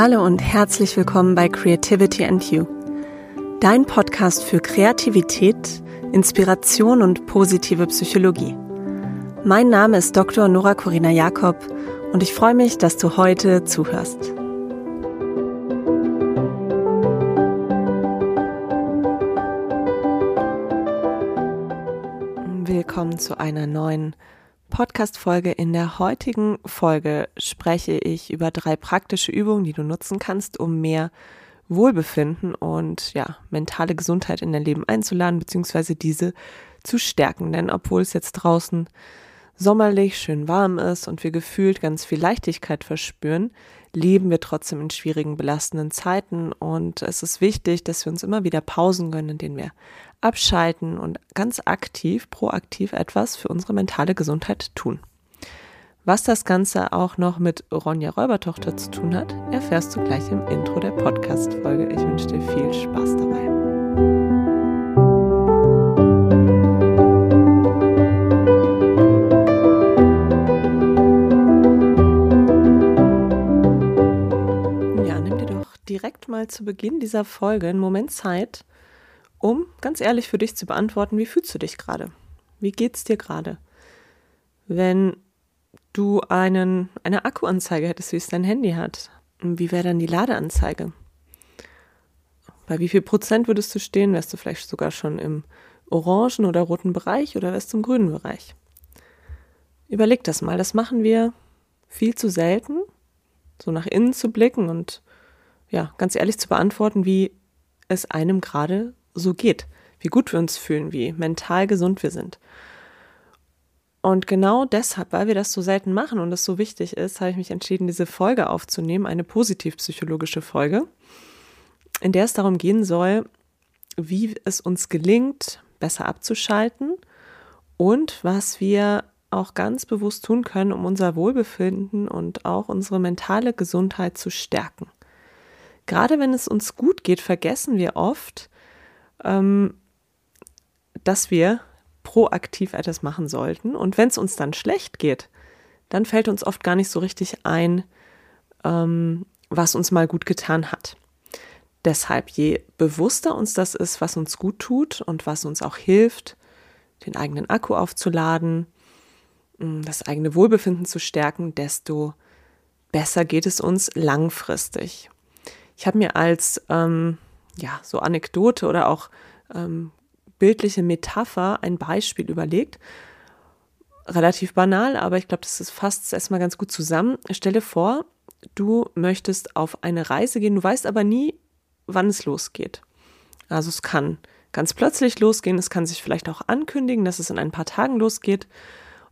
Hallo und herzlich willkommen bei Creativity and You, dein Podcast für Kreativität, Inspiration und positive Psychologie. Mein Name ist Dr. Nora Corina Jakob und ich freue mich, dass du heute zuhörst. Willkommen zu einer neuen Podcast-Folge. In der heutigen Folge spreche ich über drei praktische Übungen, die du nutzen kannst, um mehr Wohlbefinden und ja, mentale Gesundheit in dein Leben einzuladen, beziehungsweise diese zu stärken. Denn obwohl es jetzt draußen sommerlich, schön warm ist und wir gefühlt ganz viel Leichtigkeit verspüren, leben wir trotzdem in schwierigen, belastenden Zeiten und es ist wichtig, dass wir uns immer wieder Pausen gönnen, in denen wir abschalten und ganz aktiv, proaktiv etwas für unsere mentale Gesundheit tun. Was das Ganze auch noch mit Ronja Räubertochter zu tun hat, erfährst du gleich im Intro der Podcast-Folge. Ich wünsche dir viel Spaß dabei. direkt mal zu Beginn dieser Folge einen Moment Zeit, um ganz ehrlich für dich zu beantworten, wie fühlst du dich gerade? Wie geht's dir gerade? Wenn du einen, eine Akkuanzeige hättest, wie es dein Handy hat, wie wäre dann die Ladeanzeige? Bei wie viel Prozent würdest du stehen? Wärst du vielleicht sogar schon im orangen oder roten Bereich oder wärst du im grünen Bereich? Überleg das mal. Das machen wir viel zu selten, so nach innen zu blicken und ja, ganz ehrlich zu beantworten, wie es einem gerade so geht, wie gut wir uns fühlen, wie mental gesund wir sind. Und genau deshalb, weil wir das so selten machen und es so wichtig ist, habe ich mich entschieden, diese Folge aufzunehmen, eine positiv-psychologische Folge, in der es darum gehen soll, wie es uns gelingt, besser abzuschalten und was wir auch ganz bewusst tun können, um unser Wohlbefinden und auch unsere mentale Gesundheit zu stärken gerade wenn es uns gut geht, vergessen wir oft, ähm, dass wir proaktiv etwas machen sollten. Und wenn es uns dann schlecht geht, dann fällt uns oft gar nicht so richtig ein, ähm, was uns mal gut getan hat. Deshalb, je bewusster uns das ist, was uns gut tut und was uns auch hilft, den eigenen Akku aufzuladen, mm, das eigene Wohlbefinden zu stärken, desto besser geht es uns langfristig. Ich habe mir als ähm, ja so Anekdote oder auch ähm, bildliche Metapher ein Beispiel überlegt. Relativ banal, aber ich glaube, das ist fast erstmal ganz gut zusammen. Stelle vor, du möchtest auf eine Reise gehen, du weißt aber nie, wann es losgeht. Also es kann ganz plötzlich losgehen, es kann sich vielleicht auch ankündigen, dass es in ein paar Tagen losgeht.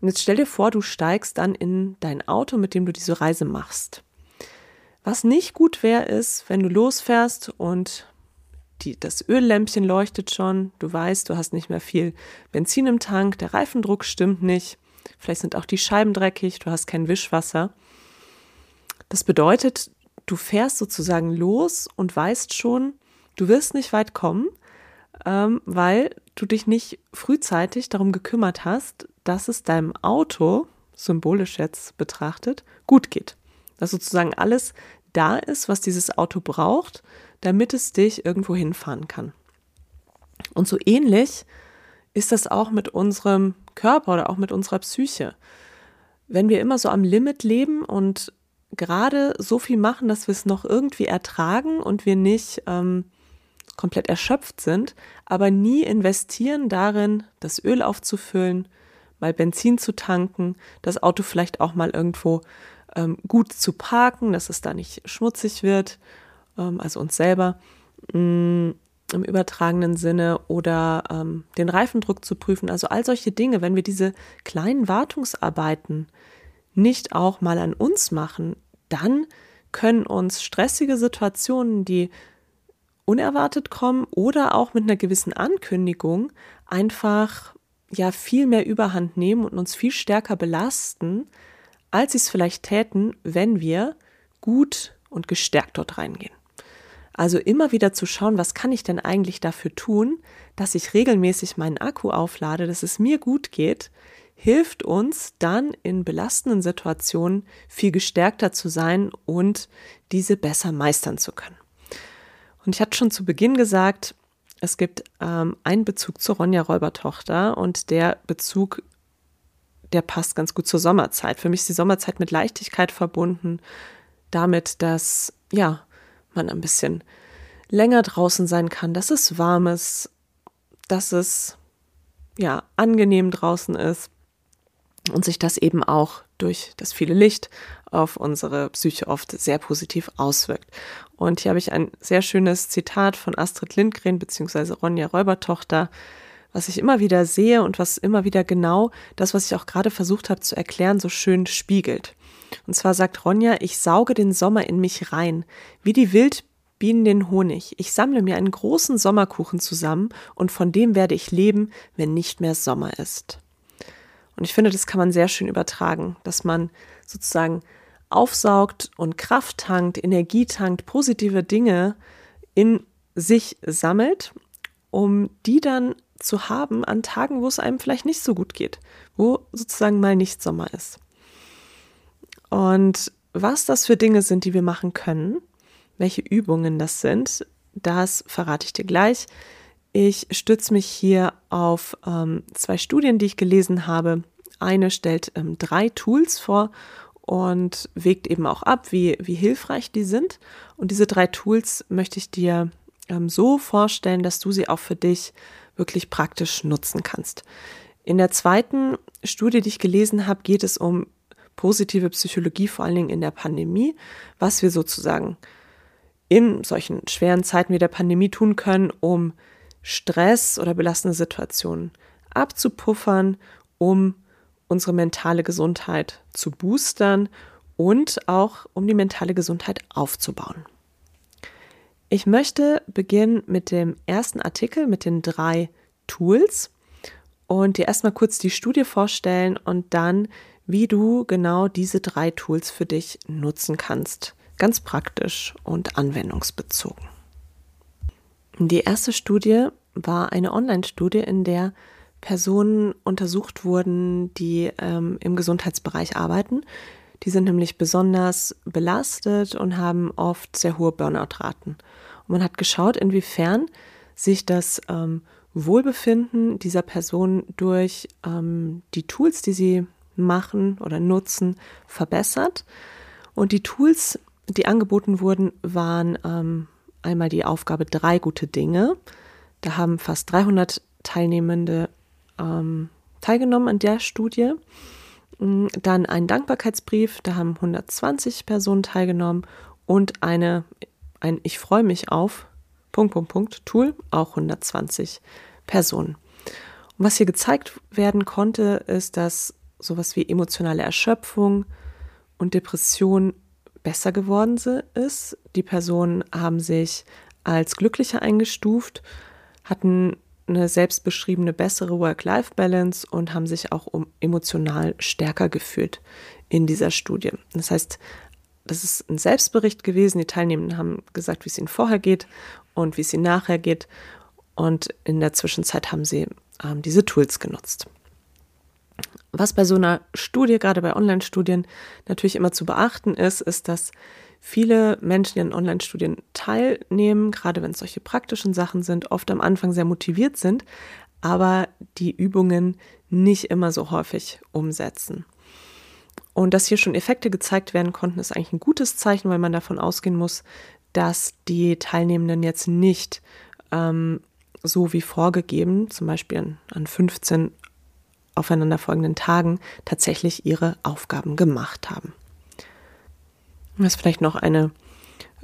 Und jetzt stell dir vor, du steigst dann in dein Auto, mit dem du diese Reise machst. Was nicht gut wäre, ist, wenn du losfährst und die, das Öllämpchen leuchtet schon, du weißt, du hast nicht mehr viel Benzin im Tank, der Reifendruck stimmt nicht, vielleicht sind auch die Scheiben dreckig, du hast kein Wischwasser. Das bedeutet, du fährst sozusagen los und weißt schon, du wirst nicht weit kommen, ähm, weil du dich nicht frühzeitig darum gekümmert hast, dass es deinem Auto, symbolisch jetzt betrachtet, gut geht. Dass sozusagen alles da ist, was dieses Auto braucht, damit es dich irgendwo hinfahren kann. Und so ähnlich ist das auch mit unserem Körper oder auch mit unserer Psyche. Wenn wir immer so am Limit leben und gerade so viel machen, dass wir es noch irgendwie ertragen und wir nicht ähm, komplett erschöpft sind, aber nie investieren darin, das Öl aufzufüllen, mal Benzin zu tanken, das Auto vielleicht auch mal irgendwo ähm, gut zu parken, dass es da nicht schmutzig wird, also uns selber mm, im übertragenen Sinne oder ähm, den Reifendruck zu prüfen. Also all solche Dinge, wenn wir diese kleinen Wartungsarbeiten nicht auch mal an uns machen, dann können uns stressige Situationen, die unerwartet kommen oder auch mit einer gewissen Ankündigung einfach ja viel mehr Überhand nehmen und uns viel stärker belasten, als sie es vielleicht täten, wenn wir gut und gestärkt dort reingehen. Also immer wieder zu schauen, was kann ich denn eigentlich dafür tun, dass ich regelmäßig meinen Akku auflade, dass es mir gut geht, hilft uns dann in belastenden Situationen viel gestärkter zu sein und diese besser meistern zu können. Und ich hatte schon zu Beginn gesagt, es gibt ähm, einen Bezug zur Ronja Räubertochter und der Bezug, der passt ganz gut zur Sommerzeit. Für mich ist die Sommerzeit mit Leichtigkeit verbunden, damit, dass ja man ein bisschen länger draußen sein kann, dass es warm ist, dass es ja angenehm draußen ist und sich das eben auch durch das viele Licht auf unsere Psyche oft sehr positiv auswirkt. Und hier habe ich ein sehr schönes Zitat von Astrid Lindgren bzw. Ronja Räubertochter, was ich immer wieder sehe und was immer wieder genau das, was ich auch gerade versucht habe zu erklären, so schön spiegelt. Und zwar sagt Ronja, ich sauge den Sommer in mich rein, wie die Wildbienen den Honig. Ich sammle mir einen großen Sommerkuchen zusammen und von dem werde ich leben, wenn nicht mehr Sommer ist. Und ich finde, das kann man sehr schön übertragen, dass man sozusagen aufsaugt und Kraft tankt, Energie tankt, positive Dinge in sich sammelt, um die dann zu haben an Tagen, wo es einem vielleicht nicht so gut geht, wo sozusagen mal nicht Sommer ist. Und was das für Dinge sind, die wir machen können, welche Übungen das sind, das verrate ich dir gleich. Ich stütze mich hier auf ähm, zwei Studien, die ich gelesen habe. Eine stellt ähm, drei Tools vor und wägt eben auch ab, wie, wie hilfreich die sind. Und diese drei Tools möchte ich dir ähm, so vorstellen, dass du sie auch für dich wirklich praktisch nutzen kannst. In der zweiten Studie, die ich gelesen habe, geht es um positive Psychologie, vor allen Dingen in der Pandemie, was wir sozusagen in solchen schweren Zeiten wie der Pandemie tun können, um Stress oder belastende Situationen abzupuffern, um unsere mentale Gesundheit zu boostern und auch um die mentale Gesundheit aufzubauen. Ich möchte beginnen mit dem ersten Artikel mit den drei Tools und dir erstmal kurz die Studie vorstellen und dann, wie du genau diese drei Tools für dich nutzen kannst. Ganz praktisch und anwendungsbezogen. Die erste Studie war eine Online-Studie, in der Personen untersucht wurden, die ähm, im Gesundheitsbereich arbeiten. Die sind nämlich besonders belastet und haben oft sehr hohe Burnout-Raten. Und man hat geschaut, inwiefern sich das ähm, Wohlbefinden dieser Person durch ähm, die Tools, die sie machen oder nutzen, verbessert. Und die Tools, die angeboten wurden, waren ähm, einmal die Aufgabe drei gute Dinge. Da haben fast 300 Teilnehmende ähm, teilgenommen an der Studie. Mm, dann ein Dankbarkeitsbrief, da haben 120 Personen teilgenommen und eine, ein Ich freue mich auf, Punkt, Punkt, Punkt, Tool, auch 120 Personen. Und was hier gezeigt werden konnte, ist, dass sowas wie emotionale Erschöpfung und Depression besser geworden ist. Die Personen haben sich als glücklicher eingestuft, hatten eine selbstbeschriebene bessere Work-Life-Balance und haben sich auch emotional stärker gefühlt in dieser Studie. Das heißt, das ist ein Selbstbericht gewesen. Die Teilnehmenden haben gesagt, wie es ihnen vorher geht und wie es ihnen nachher geht. Und in der Zwischenzeit haben sie ähm, diese Tools genutzt. Was bei so einer Studie, gerade bei Online-Studien, natürlich immer zu beachten ist, ist, dass viele Menschen, die an Online-Studien teilnehmen, gerade wenn es solche praktischen Sachen sind, oft am Anfang sehr motiviert sind, aber die Übungen nicht immer so häufig umsetzen. Und dass hier schon Effekte gezeigt werden konnten, ist eigentlich ein gutes Zeichen, weil man davon ausgehen muss, dass die Teilnehmenden jetzt nicht ähm, so wie vorgegeben, zum Beispiel an, an 15 aufeinanderfolgenden Tagen, tatsächlich ihre Aufgaben gemacht haben. Was vielleicht noch eine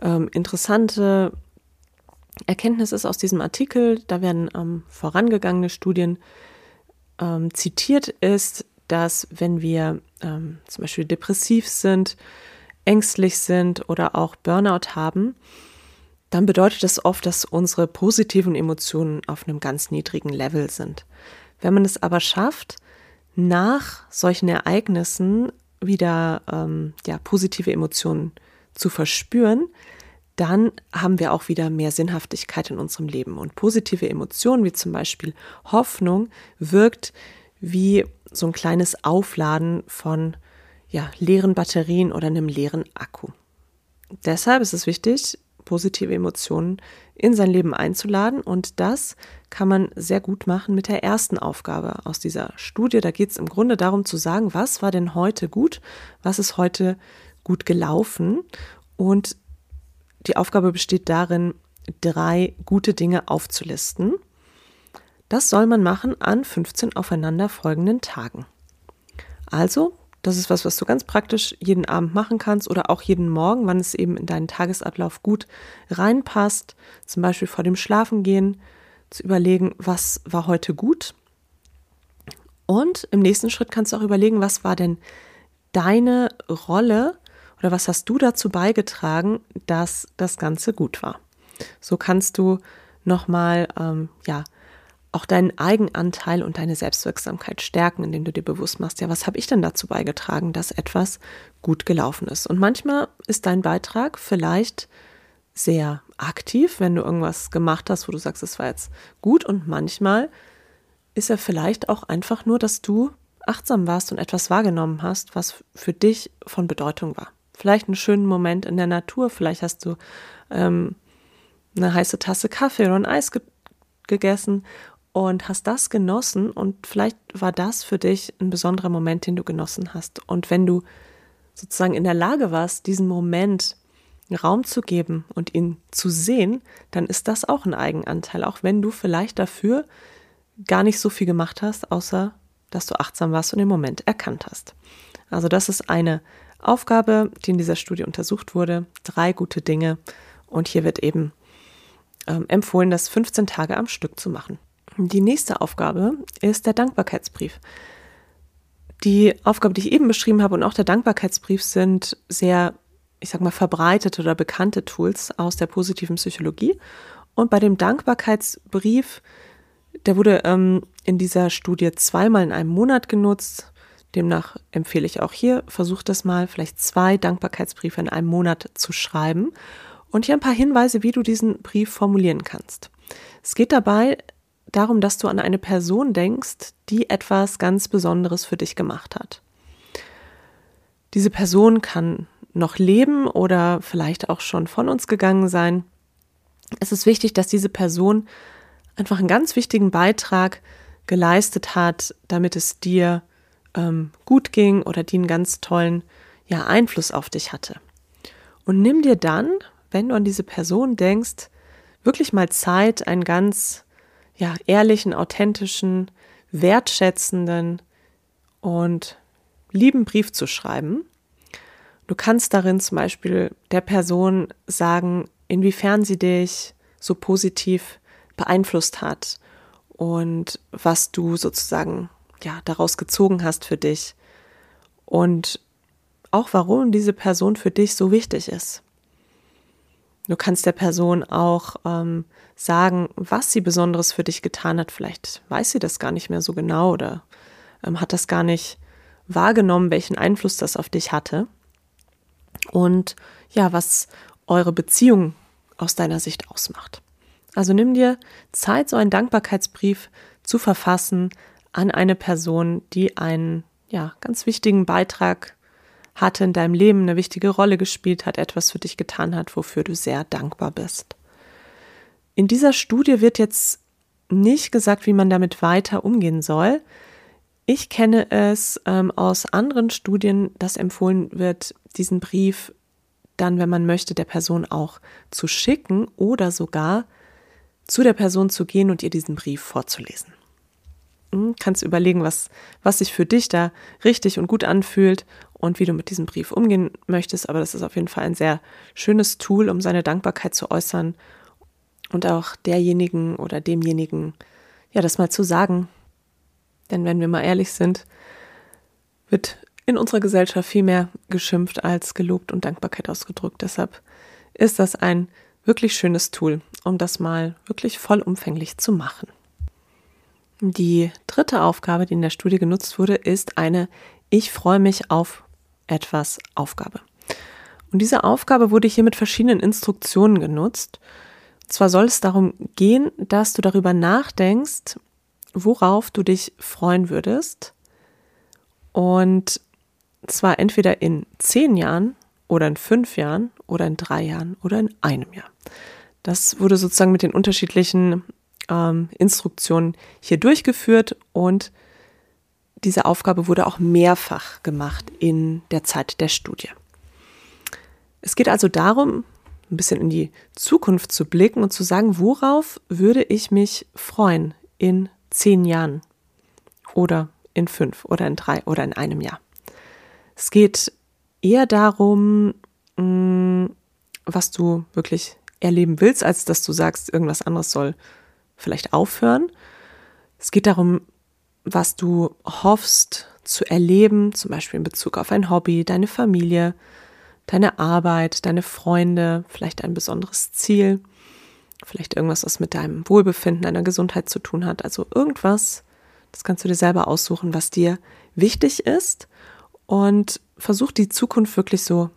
ähm, interessante Erkenntnis ist aus diesem Artikel, da werden ähm, vorangegangene Studien ähm, zitiert, ist, dass wenn wir ähm, zum Beispiel depressiv sind, ängstlich sind oder auch Burnout haben, dann bedeutet das oft, dass unsere positiven Emotionen auf einem ganz niedrigen Level sind. Wenn man es aber schafft, nach solchen Ereignissen wieder ähm, ja, positive Emotionen zu verspüren, dann haben wir auch wieder mehr Sinnhaftigkeit in unserem Leben. Und positive Emotionen, wie zum Beispiel Hoffnung, wirkt wie so ein kleines Aufladen von ja, leeren Batterien oder einem leeren Akku. Deshalb ist es wichtig, positive Emotionen in sein Leben einzuladen und das kann man sehr gut machen mit der ersten Aufgabe aus dieser Studie. Da geht es im Grunde darum zu sagen, was war denn heute gut, was ist heute gut gelaufen und die Aufgabe besteht darin, drei gute Dinge aufzulisten. Das soll man machen an 15 aufeinanderfolgenden Tagen. Also das ist was, was du ganz praktisch jeden Abend machen kannst oder auch jeden Morgen, wann es eben in deinen Tagesablauf gut reinpasst. Zum Beispiel vor dem Schlafengehen zu überlegen, was war heute gut. Und im nächsten Schritt kannst du auch überlegen, was war denn deine Rolle oder was hast du dazu beigetragen, dass das Ganze gut war. So kannst du nochmal, ähm, ja, auch deinen Eigenanteil und deine Selbstwirksamkeit stärken, indem du dir bewusst machst, ja, was habe ich denn dazu beigetragen, dass etwas gut gelaufen ist. Und manchmal ist dein Beitrag vielleicht sehr aktiv, wenn du irgendwas gemacht hast, wo du sagst, es war jetzt gut. Und manchmal ist er vielleicht auch einfach nur, dass du achtsam warst und etwas wahrgenommen hast, was für dich von Bedeutung war. Vielleicht einen schönen Moment in der Natur, vielleicht hast du ähm, eine heiße Tasse Kaffee oder ein Eis ge gegessen und hast das genossen und vielleicht war das für dich ein besonderer Moment, den du genossen hast. Und wenn du sozusagen in der Lage warst, diesen Moment Raum zu geben und ihn zu sehen, dann ist das auch ein Eigenanteil, auch wenn du vielleicht dafür gar nicht so viel gemacht hast, außer dass du achtsam warst und den Moment erkannt hast. Also das ist eine Aufgabe, die in dieser Studie untersucht wurde. Drei gute Dinge. Und hier wird eben ähm, empfohlen, das 15 Tage am Stück zu machen. Die nächste Aufgabe ist der Dankbarkeitsbrief. Die Aufgabe, die ich eben beschrieben habe und auch der Dankbarkeitsbrief sind sehr, ich sag mal, verbreitete oder bekannte Tools aus der positiven Psychologie. Und bei dem Dankbarkeitsbrief, der wurde ähm, in dieser Studie zweimal in einem Monat genutzt. Demnach empfehle ich auch hier, versucht das mal, vielleicht zwei Dankbarkeitsbriefe in einem Monat zu schreiben. Und hier ein paar Hinweise, wie du diesen Brief formulieren kannst. Es geht dabei darum, dass du an eine Person denkst, die etwas ganz Besonderes für dich gemacht hat. Diese Person kann noch leben oder vielleicht auch schon von uns gegangen sein. Es ist wichtig, dass diese Person einfach einen ganz wichtigen Beitrag geleistet hat, damit es dir ähm, gut ging oder die einen ganz tollen ja, Einfluss auf dich hatte. Und nimm dir dann, wenn du an diese Person denkst, wirklich mal Zeit, einen ganz ja, ehrlichen, authentischen, wertschätzenden und lieben Brief zu schreiben. Du kannst darin zum Beispiel der Person sagen, inwiefern sie dich so positiv beeinflusst hat und was du sozusagen ja daraus gezogen hast für dich und auch warum diese Person für dich so wichtig ist. Du kannst der Person auch ähm, sagen, was sie Besonderes für dich getan hat. Vielleicht weiß sie das gar nicht mehr so genau oder ähm, hat das gar nicht wahrgenommen, welchen Einfluss das auf dich hatte. Und ja, was eure Beziehung aus deiner Sicht ausmacht. Also nimm dir Zeit, so einen Dankbarkeitsbrief zu verfassen an eine Person, die einen ja, ganz wichtigen Beitrag hatte in deinem Leben eine wichtige Rolle gespielt hat, etwas für dich getan hat, wofür du sehr dankbar bist. In dieser Studie wird jetzt nicht gesagt, wie man damit weiter umgehen soll. Ich kenne es ähm, aus anderen Studien, dass empfohlen wird, diesen Brief dann, wenn man möchte, der Person auch zu schicken oder sogar zu der Person zu gehen und ihr diesen Brief vorzulesen. Hm, kannst überlegen, was, was sich für dich da richtig und gut anfühlt und wie du mit diesem Brief umgehen möchtest. Aber das ist auf jeden Fall ein sehr schönes Tool, um seine Dankbarkeit zu äußern und auch derjenigen oder demjenigen, ja, das mal zu sagen. Denn wenn wir mal ehrlich sind, wird in unserer Gesellschaft viel mehr geschimpft als gelobt und Dankbarkeit ausgedrückt. Deshalb ist das ein wirklich schönes Tool, um das mal wirklich vollumfänglich zu machen. Die dritte Aufgabe, die in der Studie genutzt wurde, ist eine Ich freue mich auf etwas Aufgabe. Und diese Aufgabe wurde hier mit verschiedenen Instruktionen genutzt. Und zwar soll es darum gehen, dass du darüber nachdenkst, worauf du dich freuen würdest. Und zwar entweder in zehn Jahren oder in fünf Jahren oder in drei Jahren oder in einem Jahr. Das wurde sozusagen mit den unterschiedlichen ähm, Instruktionen hier durchgeführt und diese Aufgabe wurde auch mehrfach gemacht in der Zeit der Studie. Es geht also darum, ein bisschen in die Zukunft zu blicken und zu sagen, worauf würde ich mich freuen in zehn Jahren oder in fünf oder in drei oder in einem Jahr. Es geht eher darum, mm, was du wirklich erleben willst, als dass du sagst, irgendwas anderes soll vielleicht aufhören. Es geht darum, was du hoffst zu erleben, zum Beispiel in Bezug auf ein Hobby, deine Familie, deine Arbeit, deine Freunde, vielleicht ein besonderes Ziel, vielleicht irgendwas, was mit deinem Wohlbefinden, deiner Gesundheit zu tun hat. Also irgendwas, das kannst du dir selber aussuchen, was dir wichtig ist und versuch die Zukunft wirklich so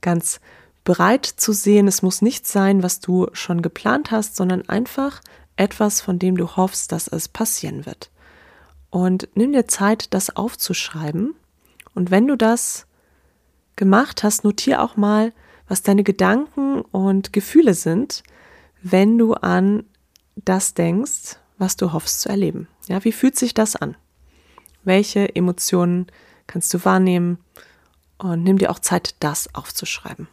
ganz breit zu sehen. Es muss nicht sein, was du schon geplant hast, sondern einfach etwas, von dem du hoffst, dass es passieren wird. Und nimm dir Zeit, das aufzuschreiben. Und wenn du das gemacht hast, notier auch mal, was deine Gedanken und Gefühle sind, wenn du an das denkst, was du hoffst zu erleben. Ja, wie fühlt sich das an? Welche Emotionen kannst du wahrnehmen? Und nimm dir auch Zeit, das aufzuschreiben.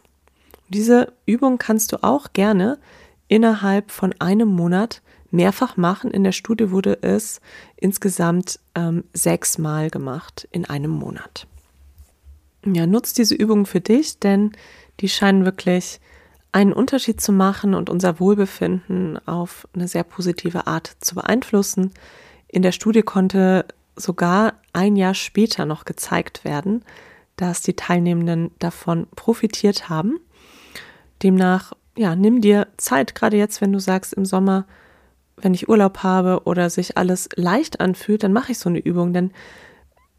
Diese Übung kannst du auch gerne innerhalb von einem Monat mehrfach machen. In der Studie wurde es insgesamt ähm, sechsmal gemacht in einem Monat. Ja, nutz diese Übungen für dich, denn die scheinen wirklich einen Unterschied zu machen und unser Wohlbefinden auf eine sehr positive Art zu beeinflussen. In der Studie konnte sogar ein Jahr später noch gezeigt werden, dass die Teilnehmenden davon profitiert haben. Demnach, ja, nimm dir Zeit, gerade jetzt, wenn du sagst, im Sommer, wenn ich Urlaub habe oder sich alles leicht anfühlt, dann mache ich so eine Übung, denn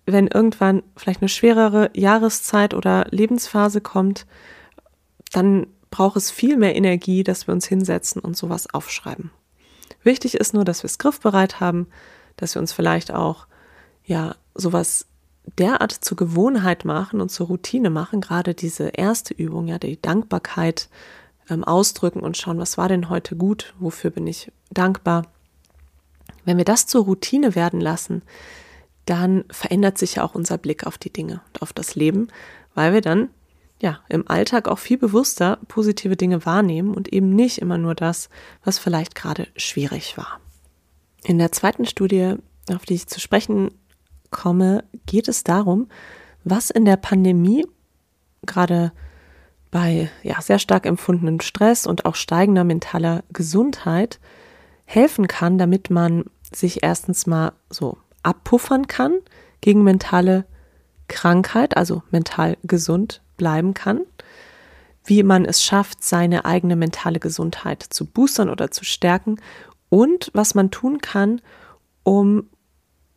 wenn irgendwann vielleicht eine schwerere Jahreszeit oder Lebensphase kommt, dann braucht es viel mehr Energie, dass wir uns hinsetzen und sowas aufschreiben. Wichtig ist nur, dass wir es griffbereit haben, dass wir uns vielleicht auch ja sowas derart zur Gewohnheit machen und zur Routine machen, gerade diese erste Übung, ja, die Dankbarkeit ähm, ausdrücken und schauen, was war denn heute gut, wofür bin ich dankbar. Wenn wir das zur Routine werden lassen, dann verändert sich ja auch unser Blick auf die Dinge und auf das Leben, weil wir dann ja im Alltag auch viel bewusster positive Dinge wahrnehmen und eben nicht immer nur das, was vielleicht gerade schwierig war. In der zweiten Studie, auf die ich zu sprechen komme, geht es darum, was in der Pandemie gerade bei ja, sehr stark empfundenem Stress und auch steigender mentaler Gesundheit helfen kann, damit man sich erstens mal so abpuffern kann gegen mentale Krankheit, also mental gesund bleiben kann, wie man es schafft, seine eigene mentale Gesundheit zu boostern oder zu stärken. Und was man tun kann, um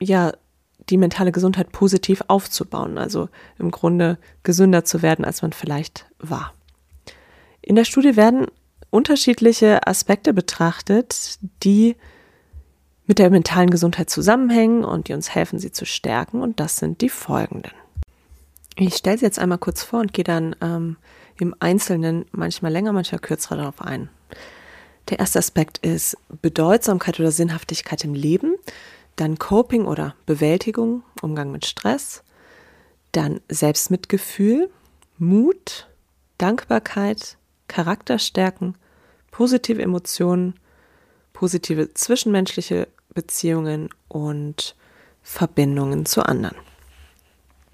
ja die mentale Gesundheit positiv aufzubauen, also im Grunde gesünder zu werden, als man vielleicht war. In der Studie werden unterschiedliche Aspekte betrachtet, die mit der mentalen Gesundheit zusammenhängen und die uns helfen, sie zu stärken. Und das sind die folgenden. Ich stelle sie jetzt einmal kurz vor und gehe dann ähm, im Einzelnen manchmal länger, manchmal kürzer darauf ein. Der erste Aspekt ist Bedeutsamkeit oder Sinnhaftigkeit im Leben dann Coping oder Bewältigung, Umgang mit Stress, dann Selbstmitgefühl, Mut, Dankbarkeit, Charakterstärken, positive Emotionen, positive zwischenmenschliche Beziehungen und Verbindungen zu anderen.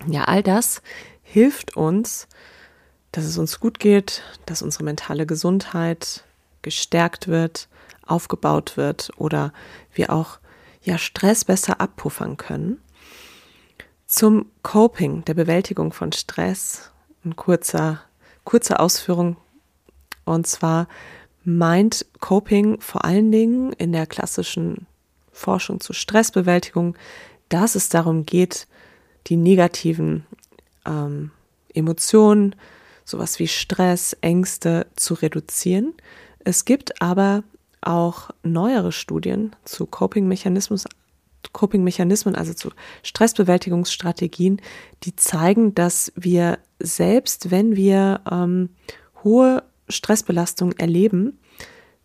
Ja, all das hilft uns, dass es uns gut geht, dass unsere mentale Gesundheit gestärkt wird, aufgebaut wird oder wir auch ja Stress besser abpuffern können. Zum Coping, der Bewältigung von Stress, ein kurzer, kurze Ausführung. Und zwar meint Coping vor allen Dingen in der klassischen Forschung zur Stressbewältigung, dass es darum geht, die negativen ähm, Emotionen, sowas wie Stress, Ängste zu reduzieren. Es gibt aber auch neuere Studien zu Coping-Mechanismus, Coping-Mechanismen, also zu Stressbewältigungsstrategien, die zeigen, dass wir selbst, wenn wir ähm, hohe Stressbelastung erleben,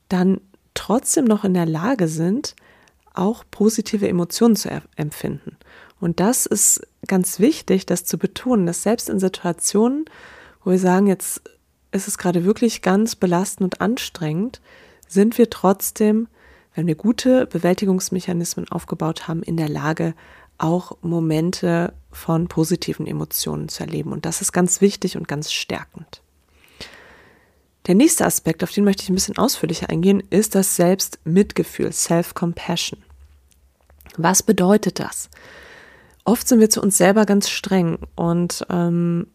dann trotzdem noch in der Lage sind, auch positive Emotionen zu empfinden. Und das ist ganz wichtig, das zu betonen, dass selbst in Situationen, wo wir sagen, jetzt ist es gerade wirklich ganz belastend und anstrengend, sind wir trotzdem, wenn wir gute Bewältigungsmechanismen aufgebaut haben, in der Lage, auch Momente von positiven Emotionen zu erleben. Und das ist ganz wichtig und ganz stärkend. Der nächste Aspekt, auf den möchte ich ein bisschen ausführlicher eingehen, ist das Selbstmitgefühl, Self-Compassion. Was bedeutet das? Oft sind wir zu uns selber ganz streng und ähm,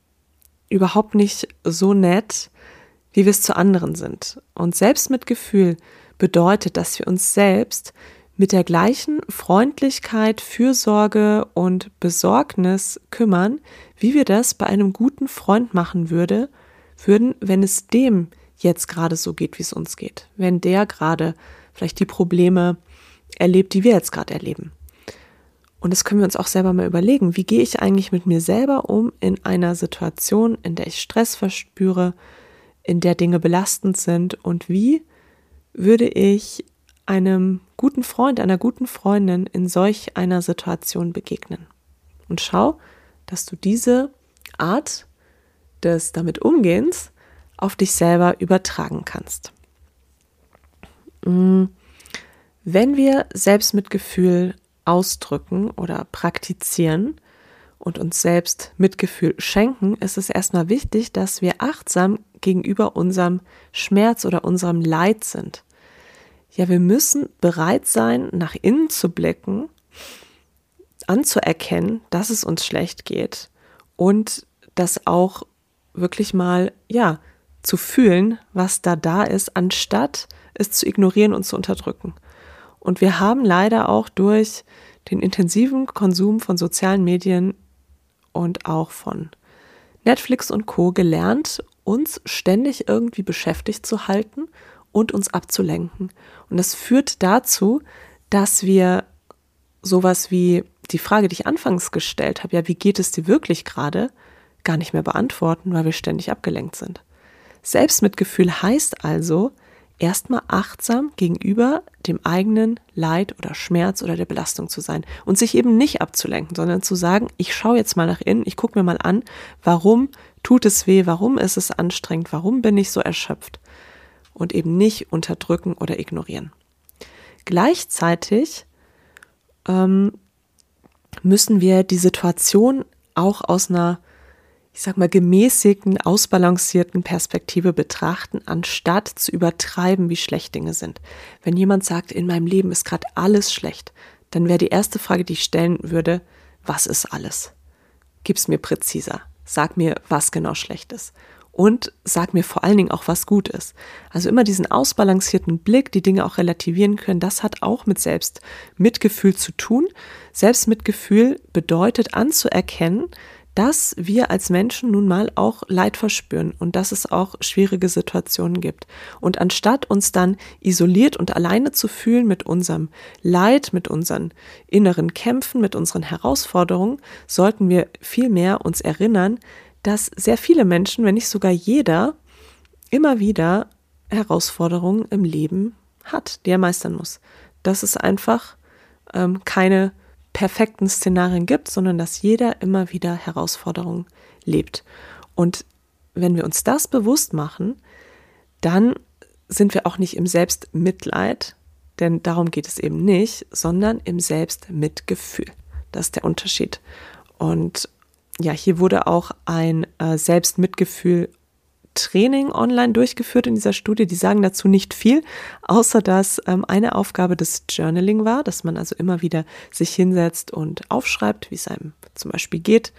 überhaupt nicht so nett, wie wir es zu anderen sind. Und Selbstmitgefühl bedeutet, dass wir uns selbst mit der gleichen Freundlichkeit, Fürsorge und Besorgnis kümmern, wie wir das bei einem guten Freund machen würde, würden, wenn es dem jetzt gerade so geht, wie es uns geht. Wenn der gerade vielleicht die Probleme erlebt, die wir jetzt gerade erleben. Und das können wir uns auch selber mal überlegen. Wie gehe ich eigentlich mit mir selber um in einer Situation, in der ich Stress verspüre, in der Dinge belastend sind und wie würde ich einem guten Freund, einer guten Freundin in solch einer Situation begegnen. Und schau, dass du diese Art des damit Umgehens auf dich selber übertragen kannst. Mm, wenn wir Selbstmitgefühl ausdrücken oder praktizieren und uns selbst Mitgefühl schenken, ist es erstmal wichtig, dass wir achtsam gegenüber unserem Schmerz oder unserem Leid sind. Ja, wir müssen bereit sein, nach innen zu blicken, anzuerkennen, dass es uns schlecht geht und das auch wirklich mal, ja, zu fühlen, was da da ist, anstatt es zu ignorieren und zu unterdrücken. Und wir haben leider auch durch den intensiven Konsum von sozialen Medien und auch von Netflix und Co gelernt, uns ständig irgendwie beschäftigt zu halten und uns abzulenken. Und das führt dazu, dass wir sowas wie die Frage, die ich anfangs gestellt habe, ja, wie geht es dir wirklich gerade, gar nicht mehr beantworten, weil wir ständig abgelenkt sind. Selbstmitgefühl heißt also, erstmal achtsam gegenüber dem eigenen Leid oder Schmerz oder der Belastung zu sein und sich eben nicht abzulenken, sondern zu sagen, ich schaue jetzt mal nach innen, ich gucke mir mal an, warum tut es weh, warum ist es anstrengend, warum bin ich so erschöpft und eben nicht unterdrücken oder ignorieren. Gleichzeitig ähm, müssen wir die Situation auch aus einer ich sag mal, gemäßigten, ausbalancierten Perspektive betrachten, anstatt zu übertreiben, wie schlecht Dinge sind. Wenn jemand sagt, in meinem Leben ist gerade alles schlecht, dann wäre die erste Frage, die ich stellen würde, was ist alles? Gib's mir präziser. Sag mir, was genau schlecht ist. Und sag mir vor allen Dingen auch, was gut ist. Also immer diesen ausbalancierten Blick, die Dinge auch relativieren können, das hat auch mit Selbstmitgefühl zu tun. Selbstmitgefühl bedeutet anzuerkennen, dass wir als Menschen nun mal auch Leid verspüren und dass es auch schwierige Situationen gibt. Und anstatt uns dann isoliert und alleine zu fühlen mit unserem Leid, mit unseren inneren Kämpfen, mit unseren Herausforderungen, sollten wir vielmehr uns erinnern, dass sehr viele Menschen, wenn nicht sogar jeder, immer wieder Herausforderungen im Leben hat, die er meistern muss. Dass es einfach ähm, keine perfekten Szenarien gibt, sondern dass jeder immer wieder Herausforderungen lebt. Und wenn wir uns das bewusst machen, dann sind wir auch nicht im Selbstmitleid, denn darum geht es eben nicht, sondern im Selbstmitgefühl. Das ist der Unterschied. Und ja, hier wurde auch ein äh, Selbstmitgefühl Training online durchgeführt in dieser Studie. Die sagen dazu nicht viel, außer dass ähm, eine Aufgabe des Journaling war, dass man also immer wieder sich hinsetzt und aufschreibt, wie es einem zum Beispiel geht,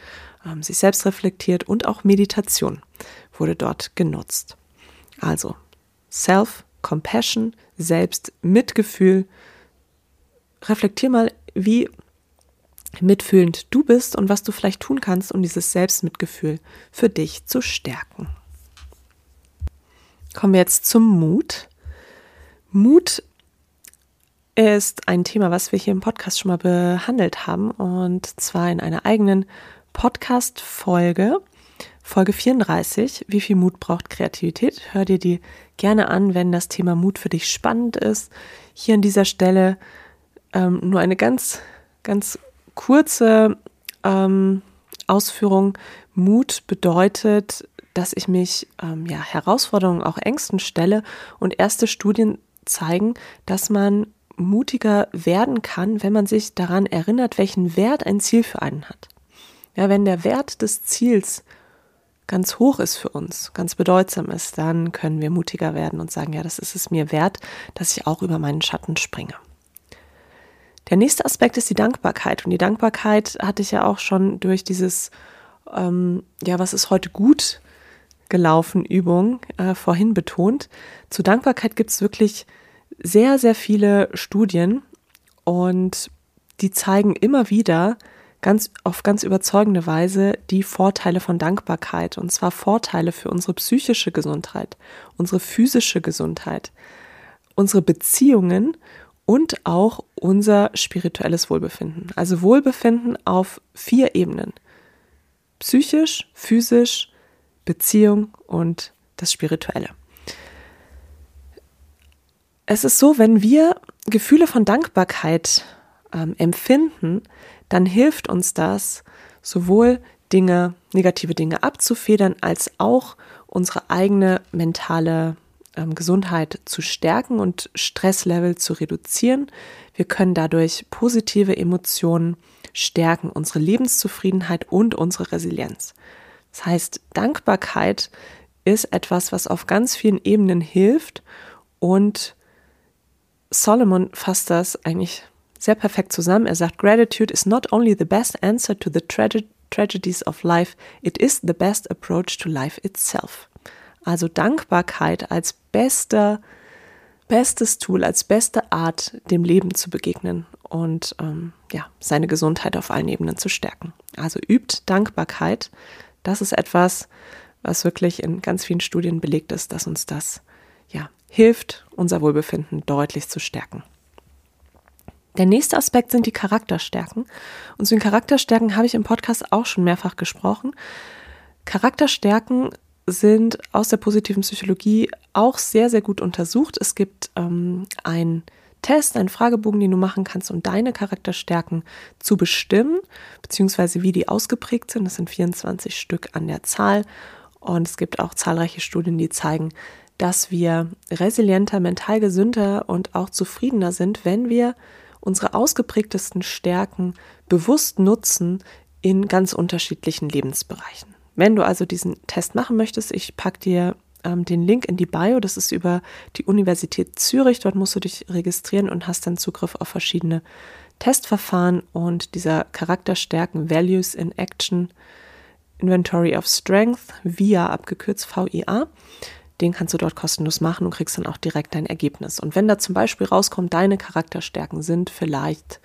ähm, sich selbst reflektiert und auch Meditation wurde dort genutzt. Also Self-Compassion, Selbstmitgefühl. Reflektier mal, wie mitfühlend du bist und was du vielleicht tun kannst, um dieses Selbstmitgefühl für dich zu stärken. Kommen wir jetzt zum Mut. Mut ist ein Thema, was wir hier im Podcast schon mal behandelt haben und zwar in einer eigenen Podcast-Folge, Folge 34. Wie viel Mut braucht Kreativität? Hör dir die gerne an, wenn das Thema Mut für dich spannend ist. Hier an dieser Stelle ähm, nur eine ganz, ganz kurze ähm, Ausführung. Mut bedeutet, dass ich mich ähm, ja, Herausforderungen, auch Ängsten stelle und erste Studien zeigen, dass man mutiger werden kann, wenn man sich daran erinnert, welchen Wert ein Ziel für einen hat. Ja, wenn der Wert des Ziels ganz hoch ist für uns, ganz bedeutsam ist, dann können wir mutiger werden und sagen, ja, das ist es mir wert, dass ich auch über meinen Schatten springe. Der nächste Aspekt ist die Dankbarkeit. Und die Dankbarkeit hatte ich ja auch schon durch dieses, ähm, ja, was ist heute gut gelaufen, Übung äh, vorhin betont. Zu Dankbarkeit gibt es wirklich sehr, sehr viele Studien und die zeigen immer wieder ganz auf ganz überzeugende Weise die Vorteile von Dankbarkeit und zwar Vorteile für unsere psychische Gesundheit, unsere physische Gesundheit, unsere Beziehungen und auch unser spirituelles Wohlbefinden. Also Wohlbefinden auf vier Ebenen. Psychisch, physisch, Beziehung und das Spirituelle. Es ist so, wenn wir Gefühle von Dankbarkeit ähm, empfinden, dann hilft uns das, sowohl Dinge, negative Dinge abzufedern, als auch unsere eigene mentale ähm, Gesundheit zu stärken und Stresslevel zu reduzieren. Wir können dadurch positive Emotionen stärken, unsere Lebenszufriedenheit und unsere Resilienz. Das heißt, Dankbarkeit ist etwas, was auf ganz vielen Ebenen hilft und Solomon fasst das eigentlich sehr perfekt zusammen. Er sagt, Gratitude is not only the best answer to the trage tragedies of life, it is the best approach to life itself. Also Dankbarkeit als bester, bestes Tool, als beste Art, dem Leben zu begegnen und ähm, ja, seine Gesundheit auf allen Ebenen zu stärken. Also übt Dankbarkeit. Das ist etwas, was wirklich in ganz vielen Studien belegt ist, dass uns das ja hilft, unser Wohlbefinden deutlich zu stärken. Der nächste Aspekt sind die Charakterstärken. Und zu den Charakterstärken habe ich im Podcast auch schon mehrfach gesprochen. Charakterstärken sind aus der positiven Psychologie auch sehr, sehr gut untersucht. Es gibt ähm, einen Test, einen Fragebogen, den du machen kannst, um deine Charakterstärken zu bestimmen, beziehungsweise wie die ausgeprägt sind. Das sind 24 Stück an der Zahl. Und es gibt auch zahlreiche Studien, die zeigen, dass wir resilienter, mental gesünder und auch zufriedener sind, wenn wir unsere ausgeprägtesten Stärken bewusst nutzen in ganz unterschiedlichen Lebensbereichen. Wenn du also diesen Test machen möchtest, ich packe dir ähm, den Link in die Bio, das ist über die Universität Zürich, dort musst du dich registrieren und hast dann Zugriff auf verschiedene Testverfahren und dieser Charakterstärken Values in Action Inventory of Strength, VIA abgekürzt VIA. Den kannst du dort kostenlos machen und kriegst dann auch direkt dein Ergebnis. Und wenn da zum Beispiel rauskommt, deine Charakterstärken sind vielleicht,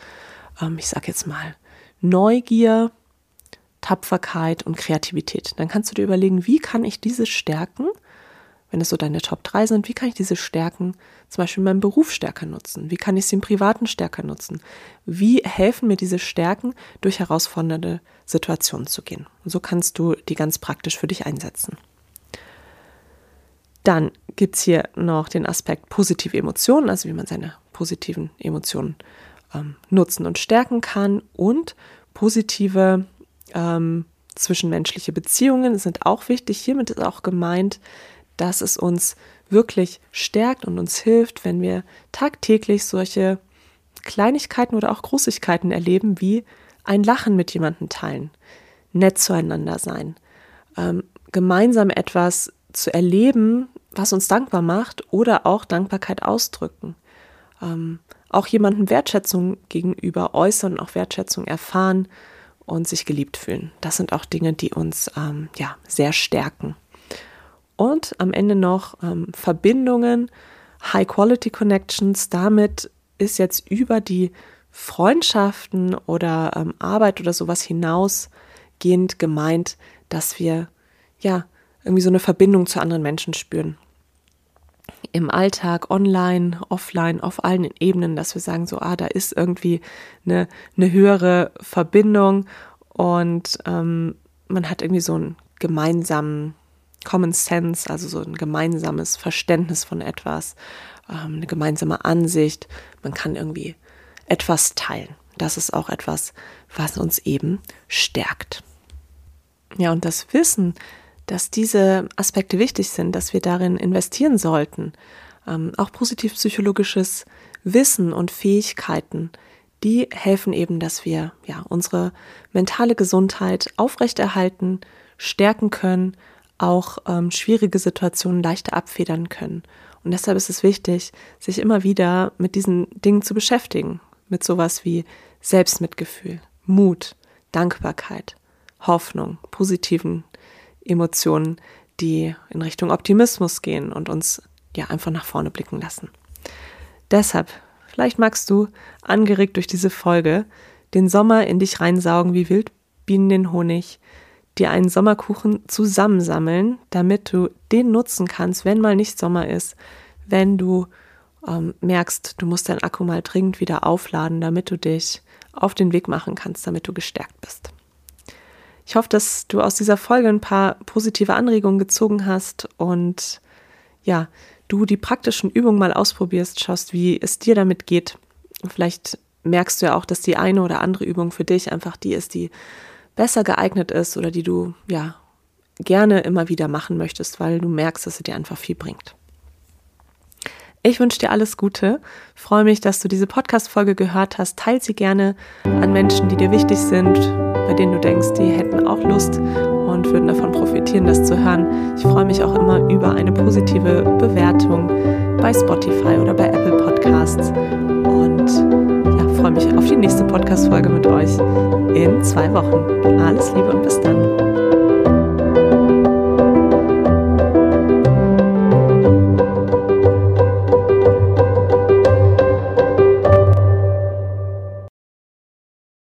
ähm, ich sag jetzt mal, Neugier, Tapferkeit und Kreativität. Dann kannst du dir überlegen, wie kann ich diese Stärken, wenn es so deine Top 3 sind, wie kann ich diese Stärken zum Beispiel in meinem Beruf stärker nutzen? Wie kann ich sie im Privaten stärker nutzen? Wie helfen mir diese Stärken, durch herausfordernde Situationen zu gehen? Und so kannst du die ganz praktisch für dich einsetzen. Dann gibt es hier noch den Aspekt positive Emotionen, also wie man seine positiven Emotionen ähm, nutzen und stärken kann und positive ähm, zwischenmenschliche Beziehungen sind auch wichtig. Hiermit ist auch gemeint, dass es uns wirklich stärkt und uns hilft, wenn wir tagtäglich solche Kleinigkeiten oder auch Großigkeiten erleben, wie ein Lachen mit jemandem teilen, nett zueinander sein, ähm, gemeinsam etwas zu erleben, was uns dankbar macht oder auch Dankbarkeit ausdrücken. Ähm, auch jemandem Wertschätzung gegenüber äußern und auch Wertschätzung erfahren und sich geliebt fühlen. Das sind auch Dinge, die uns ähm, ja sehr stärken. Und am Ende noch ähm, Verbindungen, High Quality Connections. Damit ist jetzt über die Freundschaften oder ähm, Arbeit oder sowas hinausgehend gemeint, dass wir ja irgendwie so eine Verbindung zu anderen Menschen spüren. im Alltag, online, offline, auf allen Ebenen, dass wir sagen, so, ah, da ist irgendwie eine, eine höhere Verbindung und ähm, man hat irgendwie so einen gemeinsamen Common Sense, also so ein gemeinsames Verständnis von etwas, ähm, eine gemeinsame Ansicht. Man kann irgendwie etwas teilen. Das ist auch etwas, was uns eben stärkt. Ja, und das Wissen, dass diese Aspekte wichtig sind, dass wir darin investieren sollten, ähm, auch positiv-psychologisches Wissen und Fähigkeiten, die helfen eben, dass wir ja unsere mentale Gesundheit aufrechterhalten, stärken können, auch ähm, schwierige Situationen leichter abfedern können. Und deshalb ist es wichtig, sich immer wieder mit diesen Dingen zu beschäftigen, mit sowas wie Selbstmitgefühl, Mut, Dankbarkeit, Hoffnung, positiven Emotionen, die in Richtung Optimismus gehen und uns ja einfach nach vorne blicken lassen. Deshalb, vielleicht magst du, angeregt durch diese Folge, den Sommer in dich reinsaugen wie Wildbienen den Honig, dir einen Sommerkuchen zusammensammeln, damit du den nutzen kannst, wenn mal nicht Sommer ist, wenn du ähm, merkst, du musst deinen Akku mal dringend wieder aufladen, damit du dich auf den Weg machen kannst, damit du gestärkt bist. Ich hoffe, dass du aus dieser Folge ein paar positive Anregungen gezogen hast und ja, du die praktischen Übungen mal ausprobierst, schaust, wie es dir damit geht. Vielleicht merkst du ja auch, dass die eine oder andere Übung für dich einfach die ist, die besser geeignet ist oder die du ja gerne immer wieder machen möchtest, weil du merkst, dass sie dir einfach viel bringt. Ich wünsche dir alles Gute, freue mich, dass du diese Podcast-Folge gehört hast. Teil sie gerne an Menschen, die dir wichtig sind, bei denen du denkst, die hätten auch Lust und würden davon profitieren, das zu hören. Ich freue mich auch immer über eine positive Bewertung bei Spotify oder bei Apple Podcasts und freue mich auf die nächste Podcast-Folge mit euch in zwei Wochen. Alles Liebe und bis dann.